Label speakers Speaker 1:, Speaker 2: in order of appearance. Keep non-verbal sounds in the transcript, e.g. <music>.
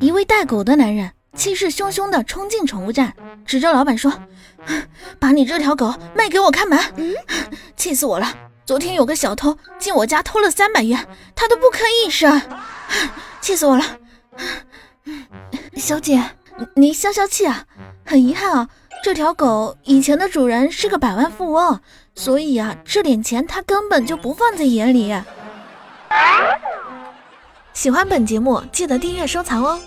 Speaker 1: 一位带狗的男人气势汹汹地冲进宠物站，指着老板说：“ <sighs> 把你这条狗卖给我看门！”气死我了！昨天有个小偷进我家偷了三百元，他都不吭一声，气死我了！小姐，你消消气啊！很遗憾啊，这条狗以前的主人是个百万富翁，所以啊，这点钱他根本就不放在眼里。喜欢本节目，记得订阅收藏哦。